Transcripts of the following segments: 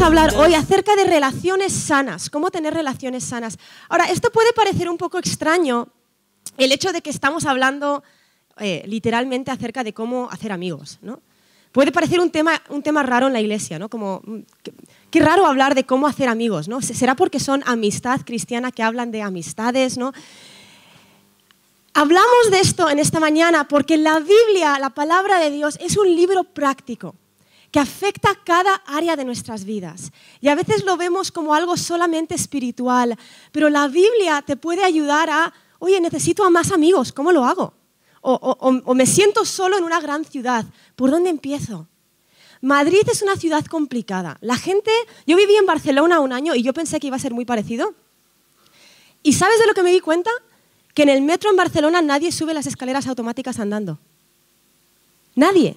A hablar hoy acerca de relaciones sanas, cómo tener relaciones sanas. Ahora, esto puede parecer un poco extraño, el hecho de que estamos hablando eh, literalmente acerca de cómo hacer amigos, ¿no? Puede parecer un tema, un tema raro en la iglesia, ¿no? Como, mm, qué, raro hablar de cómo hacer amigos, ¿no? ¿Será porque son amistad cristiana que hablan de amistades, ¿no? Hablamos de esto en esta mañana porque la Biblia, la palabra de Dios, es un libro práctico que afecta cada área de nuestras vidas. Y a veces lo vemos como algo solamente espiritual, pero la Biblia te puede ayudar a, oye, necesito a más amigos, ¿cómo lo hago? O, me siento solo en una gran ciudad, ¿por dónde empiezo? Madrid es una ciudad complicada. La gente, yo viví en Barcelona un año y yo pensé que iba a ser muy parecido. ¿Y sabes de lo que me di cuenta? Que en el metro en Barcelona nadie sube las escaleras automáticas andando. Nadie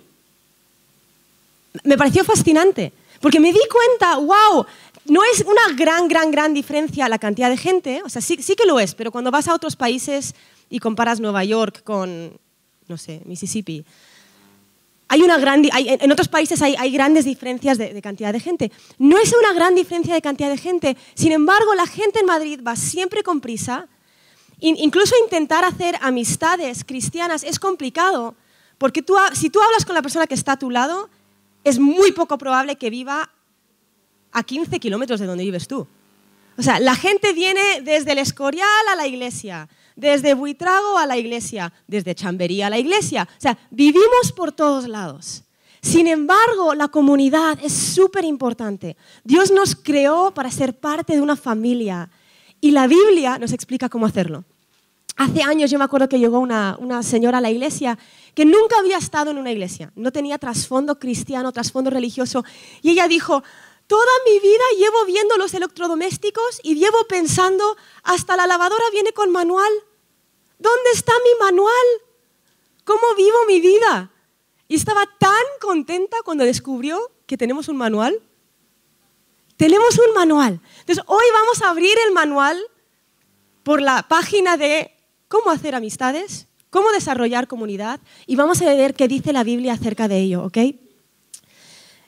me pareció fascinante, porque me di cuenta, wow, no es una gran, gran, gran diferencia la cantidad de gente, o sea, sí, que lo es, pero cuando vas a otros países y comparas Nueva York con, no sé, Mississippi, hay una gran, en otros países hay, grandes diferencias de, cantidad de gente. No es una gran diferencia de cantidad de gente, sin embargo, la gente en Madrid va siempre con prisa. Incluso intentar hacer amistades cristianas es complicado, porque si tú hablas con la persona que está a tu lado, es muy poco probable que viva a 15 kilómetros de donde vives tú. O sea, la gente viene desde el Escorial a la iglesia, desde Buitrago a la iglesia, desde Chamberí a la iglesia. O sea, vivimos por todos lados. Sin embargo, la comunidad es súper importante. Dios nos creó para ser parte de una familia y la Biblia nos explica cómo hacerlo. Hace años yo me acuerdo que llegó una, señora a la iglesia que nunca había estado en una iglesia, no tenía trasfondo cristiano, trasfondo religioso, y ella dijo, toda mi vida llevo viendo los electrodomésticos y llevo pensando, hasta la lavadora viene con manual. ¿Dónde está mi manual? ¿Cómo vivo mi vida? Y estaba tan contenta cuando descubrió que tenemos un manual. Tenemos un manual. Entonces, hoy vamos a abrir el manual por la página de cómo hacer amistades, cómo desarrollar comunidad y vamos a ver qué dice la Biblia acerca de ello, ¿ok?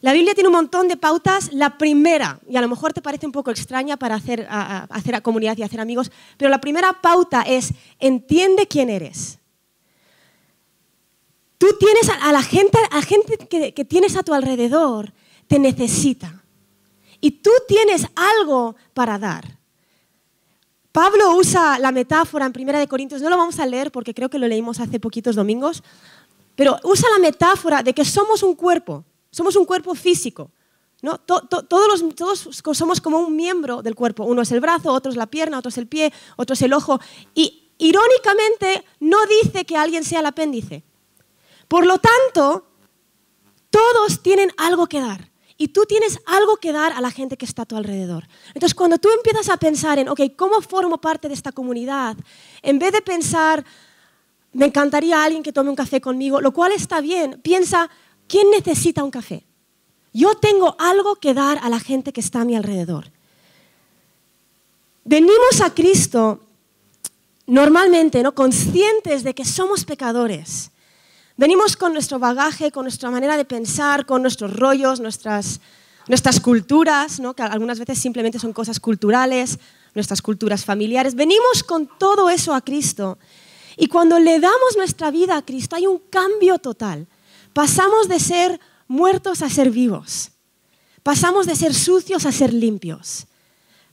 La Biblia tiene un montón de pautas. La primera, y a lo mejor te parece un poco extraña para hacer, hacer comunidad y hacer amigos, pero la primera pauta es entiende quién eres. Tú tienes a, la gente, a gente que, que tienes a tu alrededor, te necesita. Y tú tienes algo para dar. Pablo usa la metáfora en Primera de Corintios, no lo vamos a leer porque creo que lo leímos hace poquitos domingos, pero usa la metáfora de que somos un cuerpo, somos un cuerpo físico. ¿no? todos, todos somos como un miembro del cuerpo. Uno es el brazo, otro es la pierna, otro es el pie, otro es el ojo. Y irónicamente no dice que alguien sea el apéndice. Por lo tanto, todos tienen algo que dar y tú tienes algo que dar a la gente que está a tu alrededor. Entonces, cuando tú empiezas a pensar en, ok, ¿cómo formo parte de esta comunidad? En vez de pensar, me encantaría alguien que tome un café conmigo, lo cual está bien, piensa, ¿quién necesita un café? Yo tengo algo que dar a la gente que está a mi alrededor. Venimos a Cristo normalmente, ¿no? conscientes de que somos pecadores Venimos con nuestro bagaje, con nuestra manera de pensar, con nuestros rollos, nuestras, nuestras culturas, que algunas veces simplemente son cosas culturales, nuestras culturas familiares. Venimos con todo eso a Cristo. Y cuando le damos nuestra vida a Cristo hay un cambio total. Pasamos de ser muertos a ser vivos. Pasamos de ser sucios a ser limpios.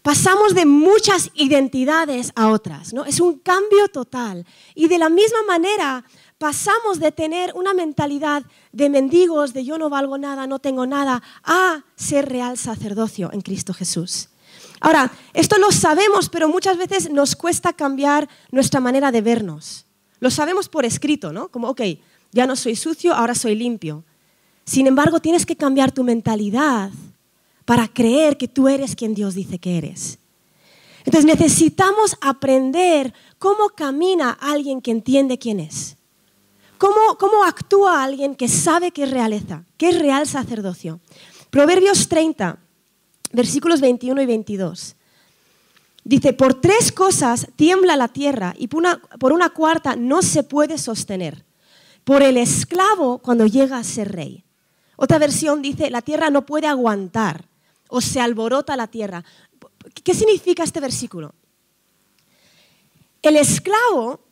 Pasamos de muchas identidades a otras, ¿no? Es un cambio total. Y de la misma manera pasamos de tener una mentalidad de mendigos, de yo no valgo nada, no tengo nada, a ser real sacerdocio en Cristo Jesús. Ahora, esto lo sabemos, pero muchas veces nos cuesta cambiar nuestra manera de vernos. Lo sabemos por escrito, ¿no? Como, ok, ya no soy sucio, ahora soy limpio. Sin embargo, tienes que cambiar tu mentalidad para creer que tú eres quien Dios dice que eres. Entonces necesitamos aprender cómo camina alguien que entiende quién es. ¿Cómo, actúa alguien que sabe que es realeza, que es real sacerdocio? Proverbios 30, versículos 21 y 22. Dice, por tres cosas tiembla la tierra y por una, por una, cuarta no se puede sostener. Por el esclavo cuando llega a ser rey. Otra versión dice, la tierra no puede aguantar o se alborota la tierra. ¿Qué significa este versículo? El esclavo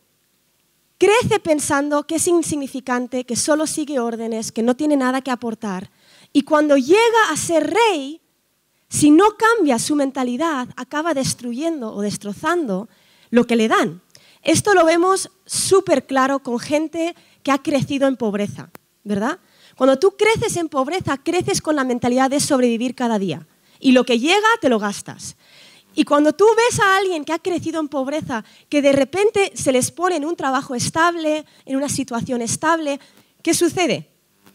crece pensando que es insignificante, que solo sigue órdenes, que no tiene nada que aportar. Y cuando llega a ser rey, si no cambia su mentalidad, acaba destruyendo o destrozando lo que le dan. Esto lo vemos súper claro con gente que ha crecido en pobreza, ¿verdad? Cuando tú creces en pobreza, creces con la mentalidad de sobrevivir cada día. Y lo que llega, te lo gastas. Y cuando tú ves a alguien que ha crecido en pobreza, que de repente se les pone en un trabajo estable, en una situación estable, ¿qué sucede?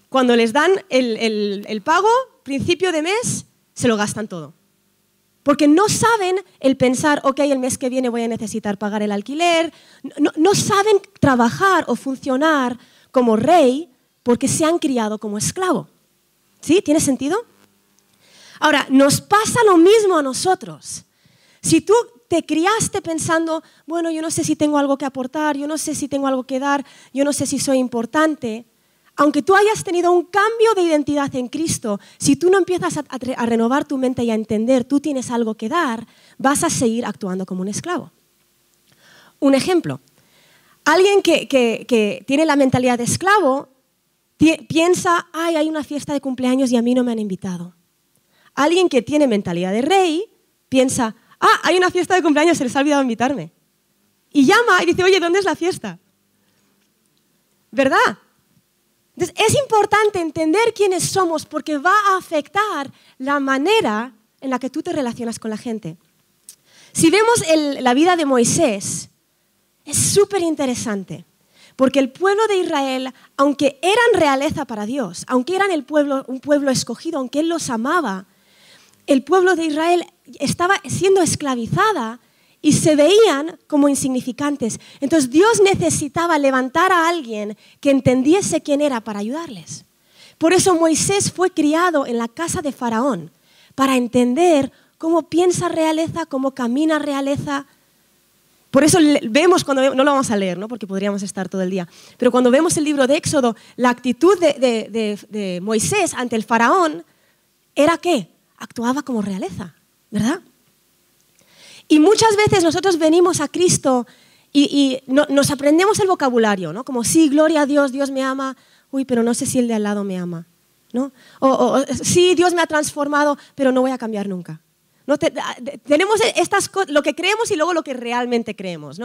Cuando les dan el, pago, principio de mes, se lo gastan todo. Porque no saben el pensar, ok, el mes que viene voy a necesitar pagar el alquiler. No, no saben trabajar o funcionar como rey porque se han criado como esclavo. ¿Sí? ¿Tiene sentido? Ahora, nos pasa lo mismo a nosotros. Si tú te criaste pensando, bueno, yo no sé si tengo algo que aportar, yo no sé si tengo algo que dar, yo no sé si soy importante, aunque tú hayas tenido un cambio de identidad en Cristo, si tú no empiezas a, renovar tu mente y a entender, tú tienes algo que dar, vas a seguir actuando como un esclavo. Un ejemplo, alguien que tiene la mentalidad de esclavo piensa, ay, hay una fiesta de cumpleaños y a mí no me han invitado. Alguien que tiene mentalidad de rey piensa, ah, hay una fiesta de cumpleaños, se les ha olvidado invitarme. Y llama y dice, oye, ¿dónde es la fiesta? ¿Verdad? Entonces, es importante entender quiénes somos porque va a afectar la manera en la que tú te relacionas con la gente. Si vemos la vida de Moisés, es súper interesante. Porque el pueblo de Israel, aunque eran realeza para Dios, aunque eran el pueblo, un pueblo escogido, aunque Él los amaba, el pueblo de Israel estaba siendo esclavizada y se veían como insignificantes. Entonces Dios necesitaba levantar a alguien que entendiese quién era para ayudarles. Por eso Moisés fue criado en la casa de Faraón, para entender cómo piensa realeza, cómo camina realeza, por eso vemos cuando, no lo vamos a leer, ¿no? porque podríamos estar todo el día, pero cuando vemos el libro de Éxodo, la actitud de, Moisés ante el faraón era que actuaba como realeza, ¿verdad? Y muchas veces nosotros venimos a Cristo y, nos aprendemos el vocabulario, ¿no? Como sí, gloria a Dios, Dios me ama, uy, pero no sé si el de al lado me ama, ¿no? o sí, Dios me ha transformado, pero no voy a cambiar nunca. Ah, tenemos estas lo que creemos y luego lo que realmente creemos.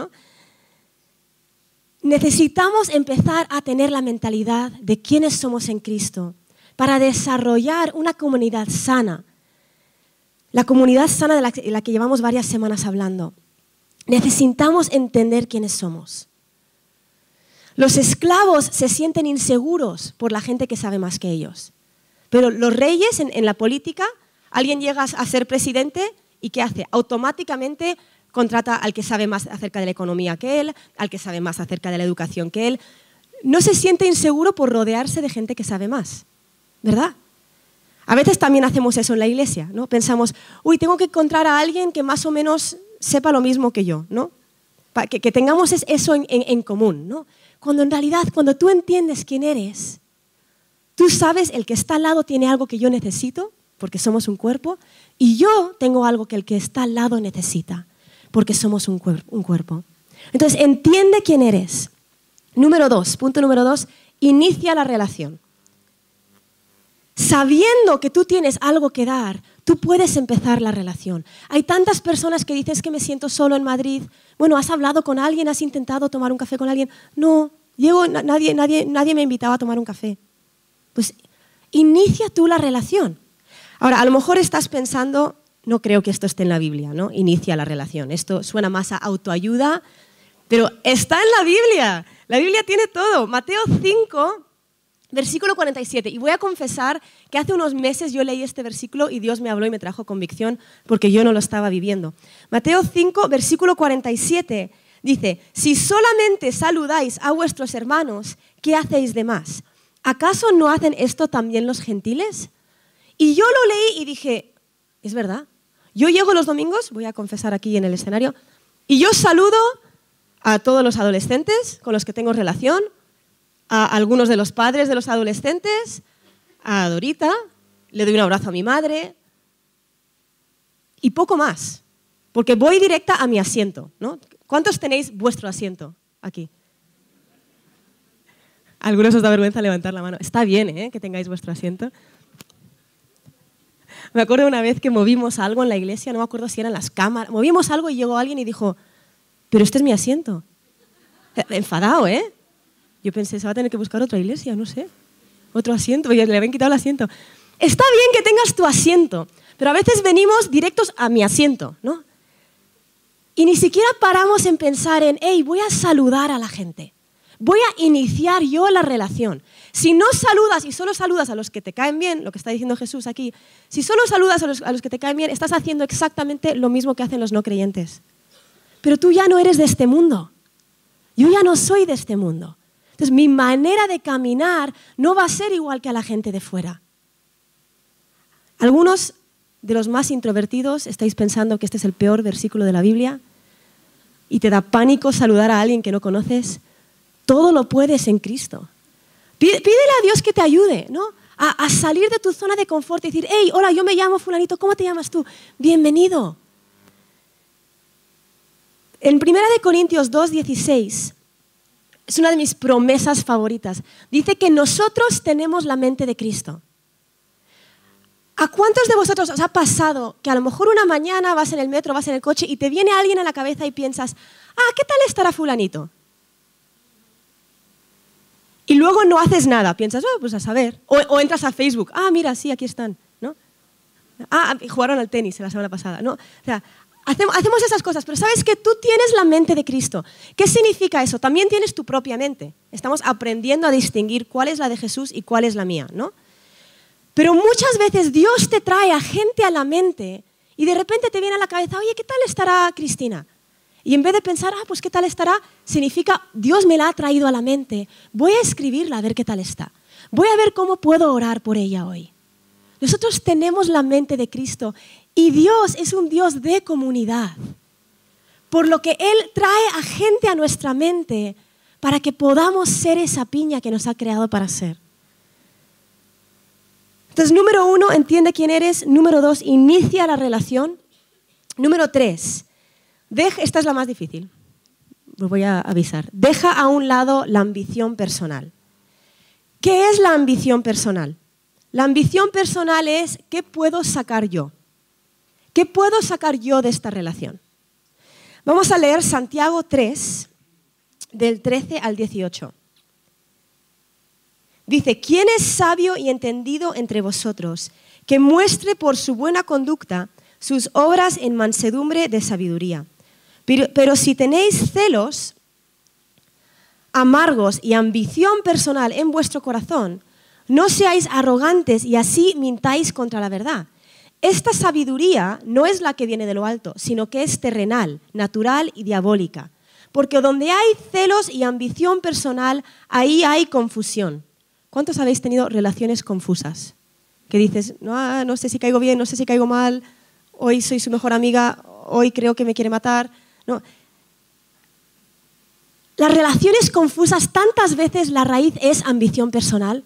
Necesitamos empezar a tener la mentalidad de quiénes somos en Cristo para desarrollar una comunidad sana. La comunidad sana de la que llevamos varias semanas hablando. Necesitamos entender quiénes somos. Los esclavos se sienten inseguros por la gente que sabe más que ellos. Pero los reyes en la política Alguien llega a ser presidente y ¿qué hace? Automáticamente contrata al que sabe más acerca de la economía que él, al que sabe más acerca de la educación que él. No se siente inseguro por rodearse de gente que sabe más, ¿verdad? A veces también hacemos eso en la iglesia, ¿no? Pensamos, uy, tengo que encontrar a alguien que más o menos sepa lo mismo que yo, ¿no? Que, que tengamos eso en, en común, ¿no? Cuando en realidad, cuando tú entiendes quién eres, tú sabes el que está al lado tiene algo que yo necesito porque somos un cuerpo, y yo tengo algo que el que está al lado necesita, porque somos un, cuerpo. Entonces, entiende quién eres. Número dos, punto número dos, inicia la relación. Sabiendo que tú tienes algo que dar, tú puedes empezar la relación. Hay tantas personas que dices que me siento solo en Madrid. Bueno, ¿has hablado con alguien? ¿Has intentado tomar un café con alguien? No, llego, nadie, nadie, nadie me invitaba a tomar un café. Pues inicia tú la relación. Ahora, a lo mejor estás pensando, no creo que esto esté en la Biblia, ¿no? Inicia la relación. Esto suena más a autoayuda, pero está en la Biblia. La Biblia tiene todo. Mateo 5, versículo 47. Y voy a confesar que hace unos meses yo leí este versículo y Dios me habló y me trajo convicción porque yo no lo estaba viviendo. Mateo 5, versículo 47 dice, si solamente saludáis a vuestros hermanos, ¿qué hacéis de más? ¿Acaso no hacen esto también los gentiles? Y yo lo leí y dije, es verdad. Yo llego los domingos, voy a confesar aquí en el escenario, y yo saludo a todos los adolescentes con los que tengo relación, a algunos de los padres de los adolescentes, a Dorita, le doy un abrazo a mi madre, y poco más, porque voy directa a mi asiento. ¿no? ¿Cuántos tenéis vuestro asiento aquí? Algunos os da vergüenza levantar la mano. Está bien ¿eh? que tengáis vuestro asiento. Me acuerdo una vez que movimos algo en la iglesia, no me acuerdo si eran las cámaras, movimos algo y llegó alguien y dijo, pero este es mi asiento. Eh, enfadado, ¿eh? Yo pensé, se va a tener que buscar otra iglesia, no sé. Otro asiento, porque le habían quitado el asiento. Está bien que tengas tu asiento, pero a veces venimos directos a mi asiento, ¿no? Y ni siquiera paramos en pensar en, hey, voy a saludar a la gente. Voy a iniciar yo la relación. Si no saludas y solo saludas a los que te caen bien, lo que está diciendo Jesús aquí, si solo saludas a los, a los, que te caen bien, estás haciendo exactamente lo mismo que hacen los no creyentes. Pero tú ya no eres de este mundo. Yo ya no soy de este mundo. Entonces mi manera de caminar no va a ser igual que a la gente de fuera. Algunos de los más introvertidos estáis pensando que este es el peor versículo de la Biblia y te da pánico saludar a alguien que no conoces. Todo lo puedes en Cristo. Pídele a Dios que te ayude, ¿no? A, salir de tu zona de confort y decir, hey, hola, yo me llamo fulanito, ¿cómo te llamas tú? Bienvenido. En 1 Corintios 2, 16, es una de mis promesas favoritas. Dice que nosotros tenemos la mente de Cristo. ¿A cuántos de vosotros os ha pasado que a lo mejor una mañana vas en el metro, vas en el coche y te viene alguien a la cabeza y piensas, ah, ¿qué tal estará fulanito? Y luego no haces nada, piensas, oh, pues a saber. O, entras a Facebook, ah, mira, sí, aquí están, ¿no? Ah, jugaron al tenis la semana pasada, ¿no? O sea, Hacemos esas cosas, pero sabes que tú tienes la mente de Cristo. ¿Qué significa eso? También tienes tu propia mente. Estamos aprendiendo a distinguir cuál es la de Jesús y cuál es la mía, ¿no? Pero muchas veces Dios te trae a gente a la mente y de repente te viene a la cabeza, oye, ¿qué tal estará Cristina? Y en vez de pensar, ah, pues qué tal estará, significa, Dios me la ha traído a la mente, voy a escribirla a ver qué tal está. Voy a ver cómo puedo orar por ella hoy. Nosotros tenemos la mente de Cristo y Dios es un Dios de comunidad. Por lo que Él trae a gente a nuestra mente para que podamos ser esa piña que nos ha creado para ser. Entonces, número uno, entiende quién eres. Número dos, inicia la relación. Número tres, deja, esta es la más difícil, os voy a avisar. Deja a un lado la ambición personal. ¿Qué es la ambición personal? La ambición personal es qué puedo sacar yo. ¿Qué puedo sacar yo de esta relación? Vamos a leer Santiago 3, del 13 al 18. Dice, ¿quién es sabio y entendido entre vosotros que muestre por su buena conducta sus obras en mansedumbre de sabiduría? Pero, pero si tenéis celos amargos y ambición personal en vuestro corazón, no seáis arrogantes y así mintáis contra la verdad. Esta sabiduría no es la que viene de lo alto, sino que es terrenal, natural y diabólica. Porque donde hay celos y ambición personal, ahí hay confusión. ¿Cuántos habéis tenido relaciones confusas? Que dices, no, ah, no sé si caigo bien, no sé si caigo mal, hoy soy su mejor amiga, hoy creo que me quiere matar. Las relaciones confusas, tantas veces la raíz es ambición personal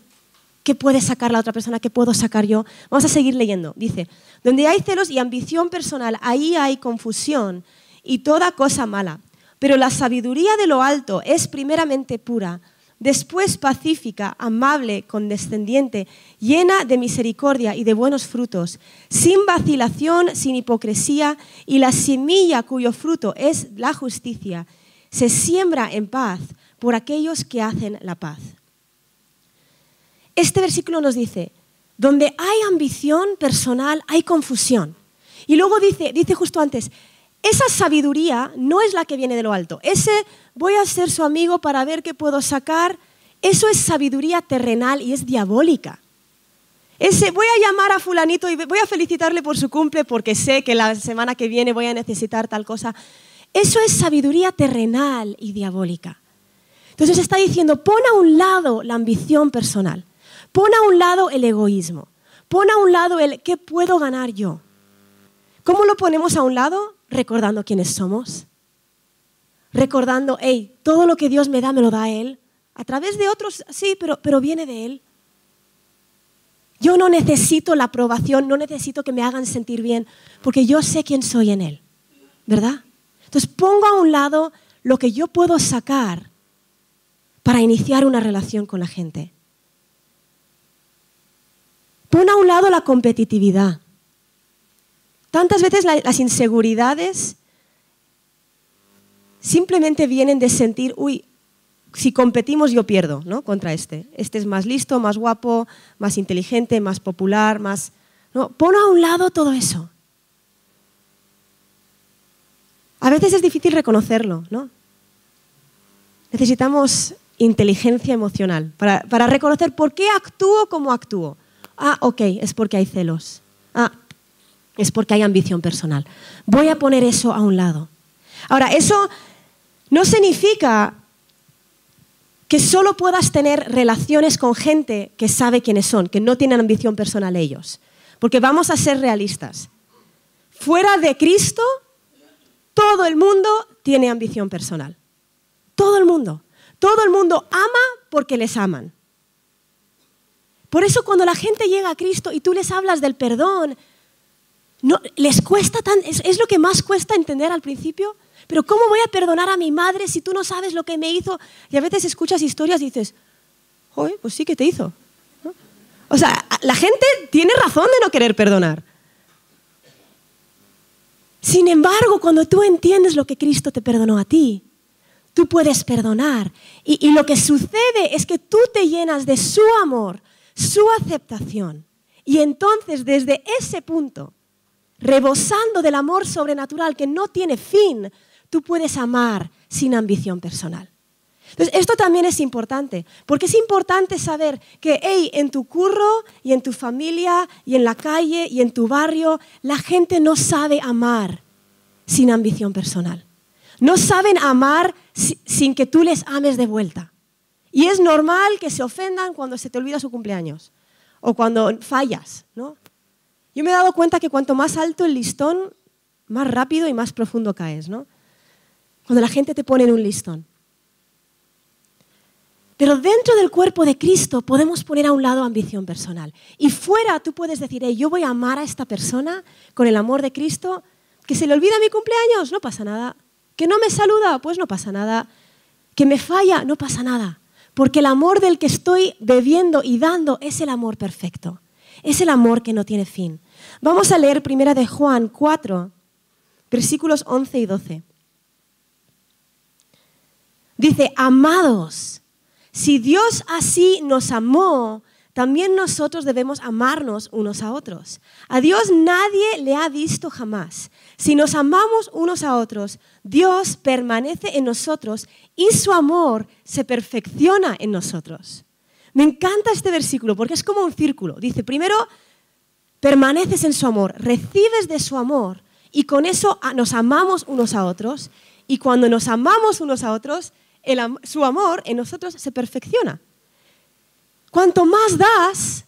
¿Qué puede sacar la otra persona? ¿Qué puedo sacar yo? Vamos a seguir leyendo. Dice, donde hay celos y ambición personal, ahí hay confusión y toda cosa mala. Pero la sabiduría de lo alto es primeramente pura, después pacífica, amable, condescendiente, llena de misericordia y de buenos frutos, sin vacilación, sin hipocresía, y la semilla cuyo fruto es la justicia se siembra en paz por aquellos que hacen la paz. Este versículo nos dice, donde hay ambición personal, hay confusión. Y luego dice, dice justo antes, esa sabiduría no es la que viene de lo alto. Ese voy a ser su amigo para ver qué puedo sacar, eso es sabiduría terrenal y es diabólica. Ese voy a llamar a fulanito y voy a felicitarle por su cumple porque sé que la semana que viene voy a necesitar tal cosa. Eso es sabiduría terrenal y diabólica. Entonces está diciendo, pon a un lado la ambición personal. Pon a un lado el egoísmo. Pon a un lado el ¿qué puedo ganar yo? ¿Cómo lo ponemos a un lado? Recordando quiénes somos. Recordando, hey, todo lo que Dios me da me lo da Él. A través de otros, sí, pero, pero viene de Él. Yo no necesito la aprobación, no necesito que me hagan sentir bien, porque yo sé quién soy en Él, ¿verdad? Entonces pongo a un lado lo que yo puedo sacar para iniciar una relación con la gente. Pon a un lado la competitividad. Tantas veces las inseguridades simplemente vienen de sentir, uy, si competimos yo pierdo ¿no? contra este. Este es más listo, más guapo, más inteligente, más popular, más... No, pon a un lado todo eso. A veces es difícil reconocerlo, ¿no? Necesitamos inteligencia emocional para, para reconocer por qué actúo como actúo. Ah, ok, es porque hay celos. Ah, es porque hay ambición personal. Voy a poner eso a un lado. Ahora, eso no significa que solo puedas tener relaciones con gente que sabe quiénes son, que no tienen ambición personal ellos. Porque vamos a ser realistas. Fuera de Cristo, todo el mundo tiene ambición personal. Todo el mundo. Todo el mundo ama porque les aman. Por eso cuando la gente llega a Cristo y tú les hablas del perdón, no, les cuesta tan, es lo que más cuesta entender al principio, pero ¿cómo voy a perdonar a mi madre si tú no sabes lo que me hizo? Y a veces escuchas historias y dices, joder, pues sí que te hizo. O sea, la gente tiene razón de no querer perdonar. Sin embargo, cuando tú entiendes lo que Cristo te perdonó a ti, tú puedes perdonar. Y, y, lo que sucede es que tú te llenas de su amor, su aceptación. Y entonces, desde ese punto, rebosando del amor sobrenatural que no tiene fin, tú puedes amar sin ambición personal. Entonces, esto también es importante, porque es importante saber que, hey, en tu curro y en tu familia y en la calle y en tu barrio, la gente no sabe amar sin ambición personal. No saben amar sin que tú les ames de vuelta. Y es normal que se ofendan cuando se te olvida su cumpleaños o cuando fallas, ¿no? Yo me he dado cuenta que cuanto más alto el listón, más rápido y más profundo caes, ¿no? Cuando la gente te pone en un listón. Pero dentro del cuerpo de Cristo podemos poner a un lado ambición personal. Y fuera tú puedes decir, yo voy a amar a esta persona con el amor de Cristo, que se le olvida mi cumpleaños, no pasa nada. Que no me saluda, pues no pasa nada. Que me falla, no pasa nada. Porque el amor del que estoy bebiendo y dando es el amor perfecto. Es el amor que no tiene fin. Vamos a leer primera de Juan 4, versículos 11 y 12. Dice, amados, si Dios así nos amó, también nosotros debemos amarnos unos a otros. A Dios nadie le ha visto jamás. Si nos amamos unos a otros, Dios permanece en nosotros y su amor se perfecciona en nosotros. Me encanta este versículo porque es como un círculo. Dice, primero, permaneces en su amor, recibes de su amor y con eso nos amamos unos a otros. Y cuando nos amamos unos a otros, su amor en nosotros se perfecciona. Cuanto más das,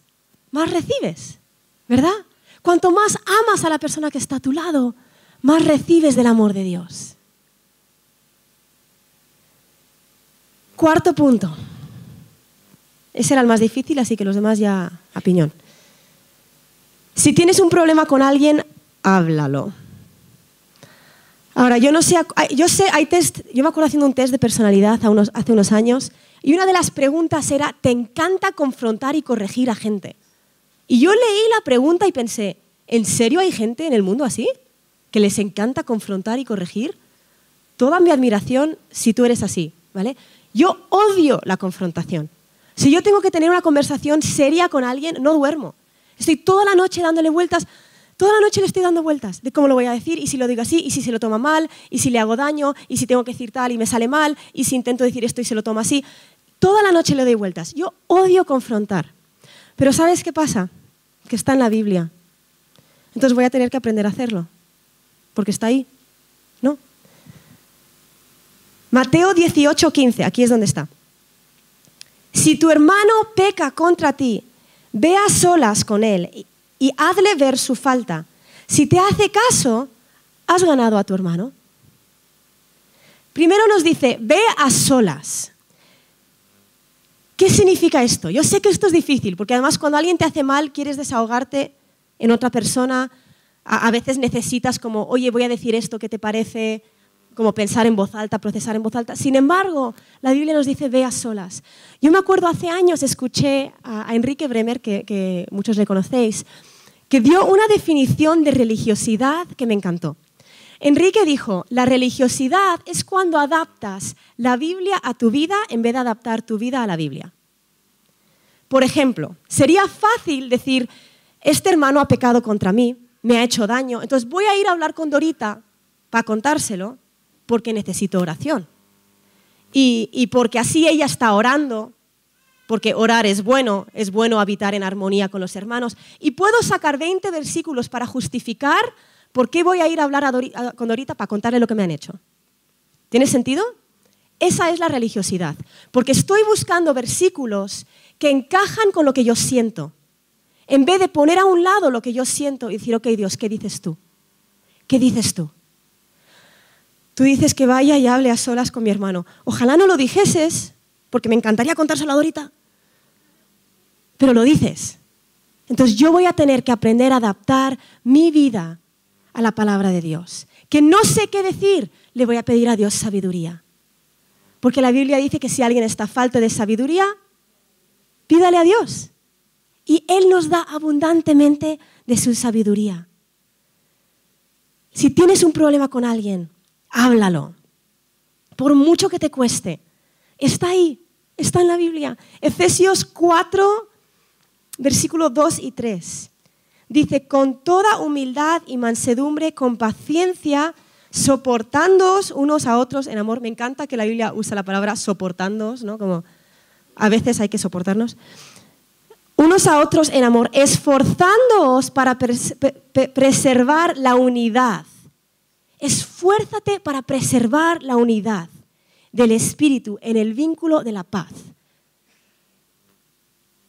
más recibes, ¿verdad? Cuanto más amas a la persona que está a tu lado, más recibes del amor de Dios. Cuarto punto. Ese era el más difícil, así que los demás ya a. Si tienes un problema con alguien, háblalo. Ahora, yo no sé, yo sé, hay test, yo me acuerdo haciendo un test de personalidad hace unos años y una de las preguntas era, ¿te encanta confrontar y corregir a gente? Y yo leí la pregunta y pensé, ¿en serio hay gente en el mundo así? ¿Que les encanta confrontar y corregir? Toda mi admiración si tú eres así, ¿vale? Yo odio la confrontación. Si yo tengo que tener una conversación seria con alguien, no duermo. Estoy toda la noche dándole vueltas. Toda la noche le estoy dando vueltas de cómo lo voy a decir, y si lo digo así, y si se lo toma mal, y si le hago daño, y si tengo que decir tal y me sale mal, y si intento decir esto y se lo toma así. Toda la noche le doy vueltas. Yo odio confrontar. Pero ¿sabes qué pasa? Que está en la Biblia. Entonces voy a tener que aprender a hacerlo. Porque está ahí. ¿No? Mateo 18, 15. Aquí es donde está. Si tu hermano peca contra ti, ve a solas con él y hazle ver su falta. Si te hace caso, has ganado a tu hermano. Primero nos dice, ve a solas. ¿Qué significa esto? Yo sé que esto es difícil, porque además cuando alguien te hace mal, quieres desahogarte en otra persona, a, veces necesitas como, oye, voy a decir esto, ¿qué te parece? Como pensar en voz alta, procesar en voz alta. Sin embargo, la Biblia nos dice, ve a solas. Yo me acuerdo hace años, escuché a, Enrique Bremer, que, que muchos le conocéis, que dio una definición de religiosidad que me encantó. Enrique dijo, la religiosidad es cuando adaptas la Biblia a tu vida en vez de adaptar tu vida a la Biblia. Por ejemplo, sería fácil decir, este hermano ha pecado contra mí, me ha hecho daño, entonces voy a ir a hablar con Dorita para contárselo porque necesito oración. Y, porque así ella está orando, porque orar es bueno, es bueno habitar en armonía con los hermanos. Y puedo sacar 20 versículos para justificar ¿Por qué voy a ir a hablar con Dorita para contarle lo que me han hecho? ¿Tiene sentido? Esa es la religiosidad, porque estoy buscando versículos que encajan con lo que yo siento, en vez de poner a un lado lo que yo siento y decir, ok Dios, ¿qué dices tú? ¿Qué dices tú? Tú dices que vaya y hable a solas con mi hermano. Ojalá no lo dijeses, porque me encantaría contárselo a Dorita, pero lo dices. Entonces yo voy a tener que aprender a adaptar mi vida a la palabra de Dios. Que no sé qué decir, le voy a pedir a Dios sabiduría. Porque la Biblia dice que si alguien está falto de sabiduría, pídale a Dios. Y Él nos da abundantemente de su sabiduría. Si tienes un problema con alguien, háblalo. Por mucho que te cueste. Está ahí, está en la Biblia. Efesios 4, versículos 2 y 3. Dice, con toda humildad y mansedumbre, con paciencia, soportándoos unos a otros en amor. Me encanta que la Biblia usa la palabra soportándoos, ¿no? Como a veces hay que soportarnos. Unos a otros en amor, esforzándoos para preservar la unidad. Esfuérzate para preservar la unidad del Espíritu en el vínculo de la paz.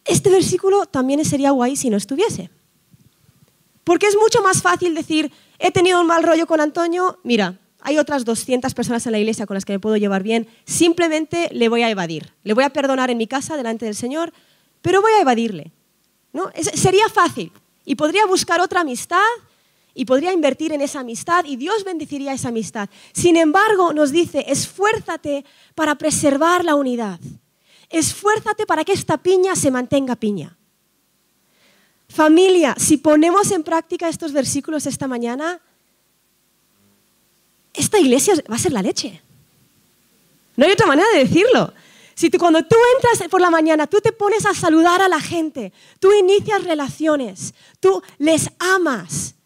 Este versículo también sería guay si no estuviese. Porque es mucho más fácil decir, he tenido un mal rollo con Antonio, mira, hay otras 200 personas en la iglesia con las que me puedo llevar bien, simplemente le voy a evadir. Le voy a perdonar en mi casa delante del Señor, pero voy a evadirle. ¿no? sería fácil. Y podría buscar otra amistad y podría invertir en esa amistad y Dios bendeciría esa amistad. Sin embargo, nos dice, esfuérzate para preservar la unidad. Esfuérzate para que esta piña se mantenga piña. Familia, si ponemos en práctica estos versículos esta mañana, esta iglesia va a ser la leche. No hay otra manera de decirlo. Si cuando tú entras por la mañana, tú te pones a saludar a la gente, tú inicias relaciones, tú les amas.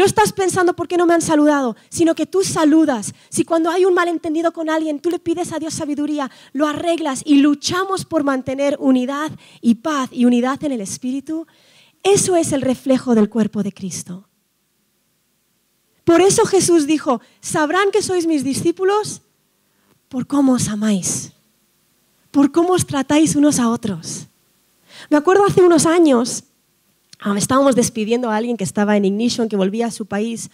No estás pensando por qué no me han saludado, sino que tú saludas. Si cuando hay un malentendido con alguien, tú le pides a Dios sabiduría, lo arreglas y luchamos por mantener unidad y paz y unidad en el Espíritu, eso es el reflejo del cuerpo de Cristo. Por eso Jesús dijo, sabrán que sois mis discípulos por cómo os amáis, por cómo os tratáis unos a otros. Me acuerdo hace unos años, estábamos despidiendo a alguien que estaba en Ignition, que volvía a su país,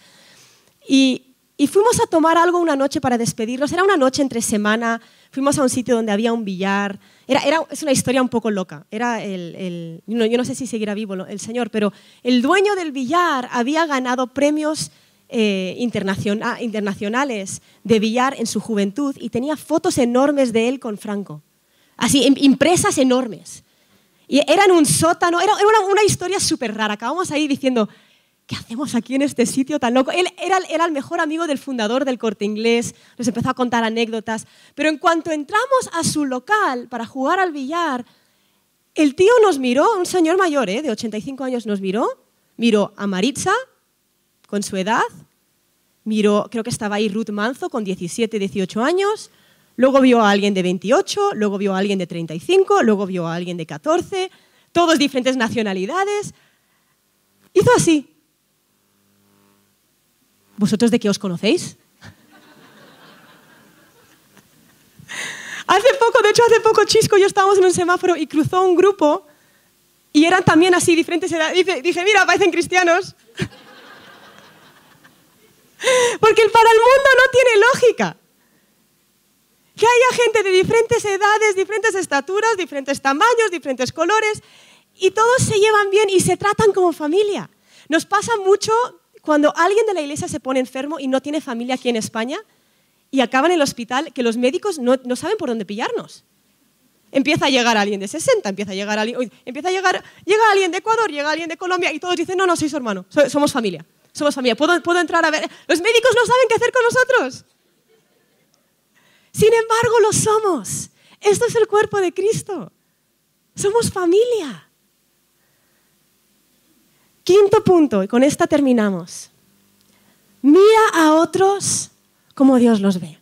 y, fuimos a tomar algo una noche para despedirnos. Era una noche entre semana, fuimos a un sitio donde había un billar, es una historia un poco loca. Era el, yo no sé si seguirá vivo el señor, pero el dueño del billar había ganado premios eh, internacionales de billar en su juventud y tenía fotos enormes de él con Franco. Así, impresas enormes. Y era en un sótano, era, era una, historia súper rara. Acabamos ahí diciendo, ¿qué hacemos aquí en este sitio tan loco? Él era, el mejor amigo del fundador del corte inglés, nos empezó a contar anécdotas, pero en cuanto entramos a su local para jugar al billar, el tío nos miró, un señor mayor ¿eh? de 85 años nos miró, miró a Maritza con su edad, miró, creo que estaba ahí Ruth Manzo con 17, 18 años, luego vio a alguien de 28, luego vio a alguien de 35, luego vio a alguien de 14, todos diferentes nacionalidades. Hizo así, ¿Vosotros de qué os conocéis? hace poco, de hecho hace poco Chisco y yo estábamos en un semáforo y cruzó un grupo y eran también así diferentes edades. Dije, mira, parecen cristianos. Porque para el mundo no tiene lógica. Que haya gente de diferentes edades, diferentes estaturas, diferentes tamaños, diferentes colores, y todos se llevan bien y se tratan como familia. Nos pasa mucho cuando alguien de la iglesia se pone enfermo y no tiene familia aquí en España y acaba en el hospital, que los médicos no, saben por dónde pillarnos. Empieza a llegar alguien de 60, empieza a llegar alguien, empieza a llegar, llega alguien de Ecuador, llega alguien de Colombia y todos dicen, no, no, soy su hermano, somos familia, somos familia, ¿Puedo, puedo entrar a ver. Los médicos no saben qué hacer con nosotros. Sin embargo, lo somos. Esto es el cuerpo de Cristo. Somos familia. Quinto punto, y con esta terminamos. Mira a otros como Dios los ve.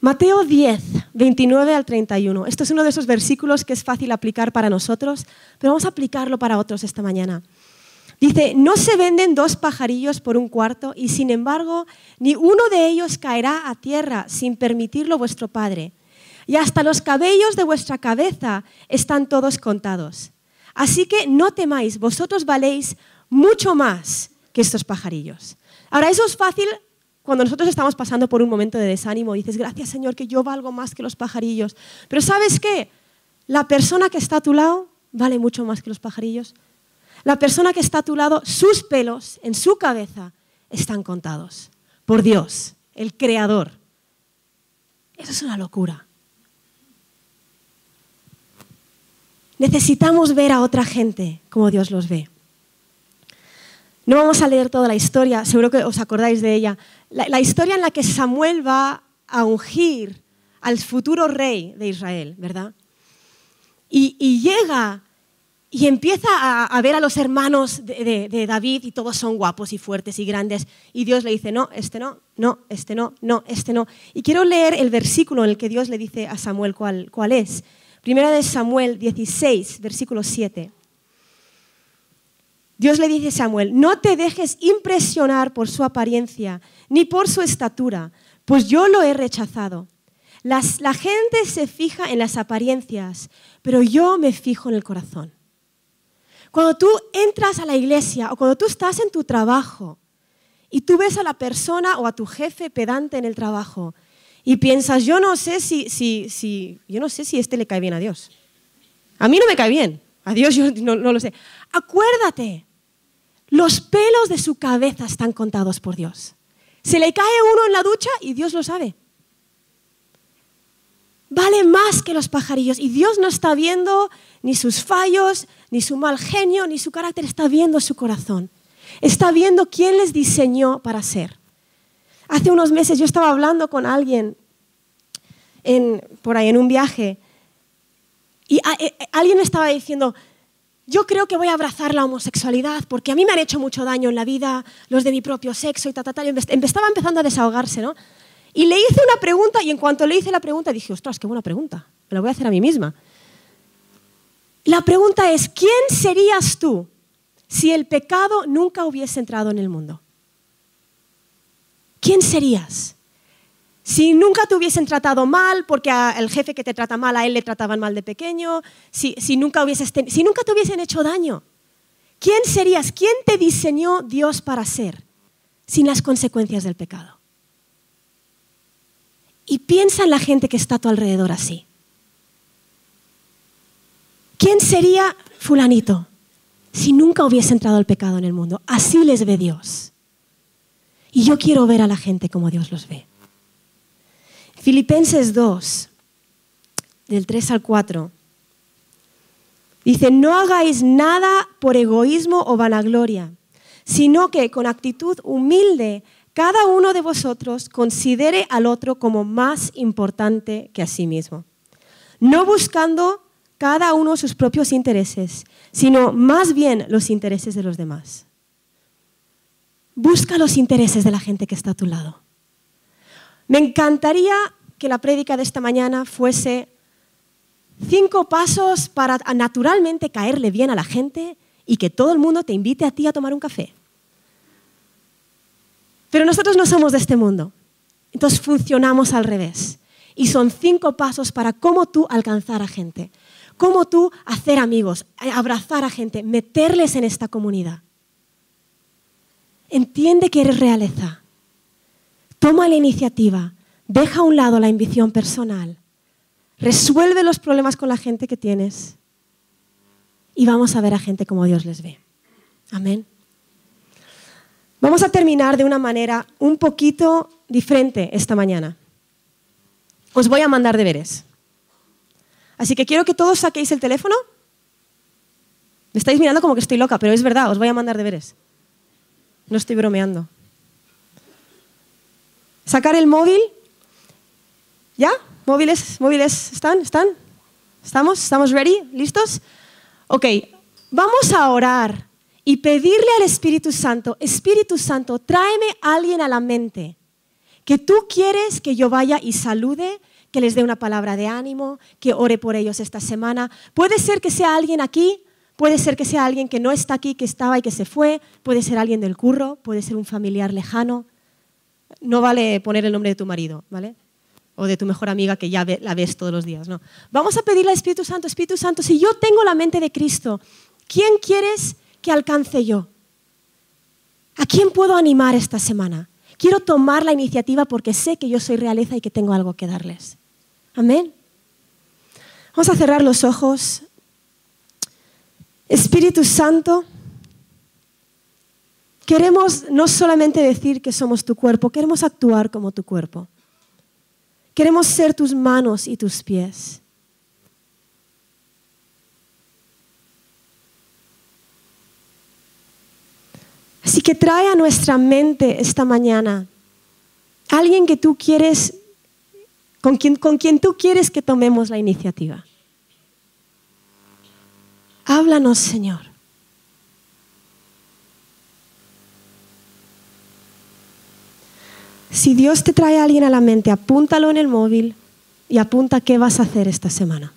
Mateo 10, 29 al 31. Esto es uno de esos versículos que es fácil aplicar para nosotros, pero vamos a aplicarlo para otros esta mañana. Dice, no se venden dos pajarillos por un cuarto y sin embargo ni uno de ellos caerá a tierra sin permitirlo vuestro Padre. Y hasta los cabellos de vuestra cabeza están todos contados. Así que no temáis, vosotros valéis mucho más que estos pajarillos. Ahora, eso es fácil cuando nosotros estamos pasando por un momento de desánimo. Dices, gracias Señor que yo valgo más que los pajarillos. Pero ¿sabes qué? La persona que está a tu lado vale mucho más que los pajarillos. La persona que está a tu lado, sus pelos en su cabeza están contados por Dios, el Creador. Eso es una locura. Necesitamos ver a otra gente como Dios los ve. No vamos a leer toda la historia, seguro que os acordáis de ella. La, historia en la que Samuel va a ungir al futuro rey de Israel, ¿verdad? y llega y empieza a, ver a los hermanos de, David y todos son guapos y fuertes y grandes. Y Dios le dice, no, este no, no, este no, no, este no. Y quiero leer el versículo en el que Dios le dice a Samuel cuál, cuál es. Primera de Samuel 16, versículo 7. Dios le dice a Samuel, no te dejes impresionar por su apariencia ni por su estatura, pues yo lo he rechazado. la gente se fija en las apariencias, pero yo me fijo en el corazón. Cuando tú entras a la iglesia o cuando tú estás en tu trabajo y tú ves a la persona o a tu jefe pedante en el trabajo y piensas, yo no sé si, si, si, yo no sé si este le cae bien a Dios. A mí no me cae bien, a Dios yo no, no lo sé. Acuérdate, los pelos de su cabeza están contados por Dios. Se le cae uno en la ducha y Dios lo sabe. Vale más que los pajarillos y Dios no está viendo ni sus fallos, ni su mal genio, ni su carácter, está viendo su corazón. Está viendo quién les diseñó para ser. Hace unos meses yo estaba hablando con alguien por ahí en un viaje y eh, eh, alguien estaba diciendo, yo creo que voy a abrazar la homosexualidad porque a mí me han hecho mucho daño en la vida los de mi propio sexo y ta, ta, ta. Estaba empezando a desahogarse, ¿no? Y le hice una pregunta y en cuanto le hice la pregunta dije, ostras, qué buena pregunta, me la voy a hacer a mí misma. La pregunta es, ¿quién serías tú si el pecado nunca hubiese entrado en el mundo? ¿Quién serías? Si nunca te hubiesen tratado mal, porque el jefe que te trata mal, a él le trataban mal de pequeño, si, nunca, si nunca te hubiesen hecho daño, ¿quién serías? ¿Quién te diseñó Dios para ser sin las consecuencias del pecado? Y piensa en la gente que está a tu alrededor así. ¿Quién sería fulanito si nunca hubiese entrado el pecado en el mundo? Así les ve Dios. Y yo quiero ver a la gente como Dios los ve. Filipenses 2, del 3 al 4. Dice, no hagáis nada por egoísmo o vanagloria, sino que con actitud humilde cada uno de vosotros considere al otro como más importante que a sí mismo, no buscando cada uno sus propios intereses, sino más bien los intereses de los demás. Busca los intereses de la gente que está a tu lado. Me encantaría que la prédica de esta mañana fuese cinco pasos para naturalmente caerle bien a la gente y que todo el mundo te invite a ti a tomar un café. Pero nosotros no somos de este mundo. Entonces funcionamos al revés. Y son cinco pasos para cómo tú alcanzar a gente. Cómo tú hacer amigos, abrazar a gente, meterles en esta comunidad. Entiende que eres realeza. Toma la iniciativa, deja a un lado la ambición personal, resuelve los problemas con la gente que tienes y vamos a ver a gente como Dios les ve. Amén. Vamos a terminar de una manera un poquito diferente esta mañana. Os voy a mandar deberes. Así que quiero que todos saquéis el teléfono. Me estáis mirando como que estoy loca, pero es verdad, os voy a mandar deberes. No estoy bromeando. Sacar el móvil. ¿Ya? ¿Móviles, móviles están? ¿Están? ¿Estamos? ¿Estamos ready? ¿Listos? Ok, vamos a orar y pedirle al Espíritu Santo, Espíritu Santo, tráeme a alguien a la mente que tú quieres que yo vaya y salude, que les dé una palabra de ánimo, que ore por ellos esta semana. Puede ser que sea alguien aquí, puede ser que sea alguien que no está aquí, que estaba y que se fue, puede ser alguien del curro, puede ser un familiar lejano. No vale poner el nombre de tu marido, ¿vale? O de tu mejor amiga que ya la ves todos los días, no. Vamos a pedirle al Espíritu Santo, Espíritu Santo, si yo tengo la mente de Cristo, ¿quién quieres que alcance yo? ¿A quién puedo animar esta semana? Quiero tomar la iniciativa porque sé que yo soy realeza y que tengo algo que darles. Amén. Vamos a cerrar los ojos. Espíritu Santo, queremos no solamente decir que somos tu cuerpo, queremos actuar como tu cuerpo. Queremos ser tus manos y tus pies. Así que trae a nuestra mente esta mañana alguien que tú quieres, con quien, con quien tú quieres que tomemos la iniciativa. Háblanos, Señor. Si Dios te trae a alguien a la mente, apúntalo en el móvil y apunta qué vas a hacer esta semana.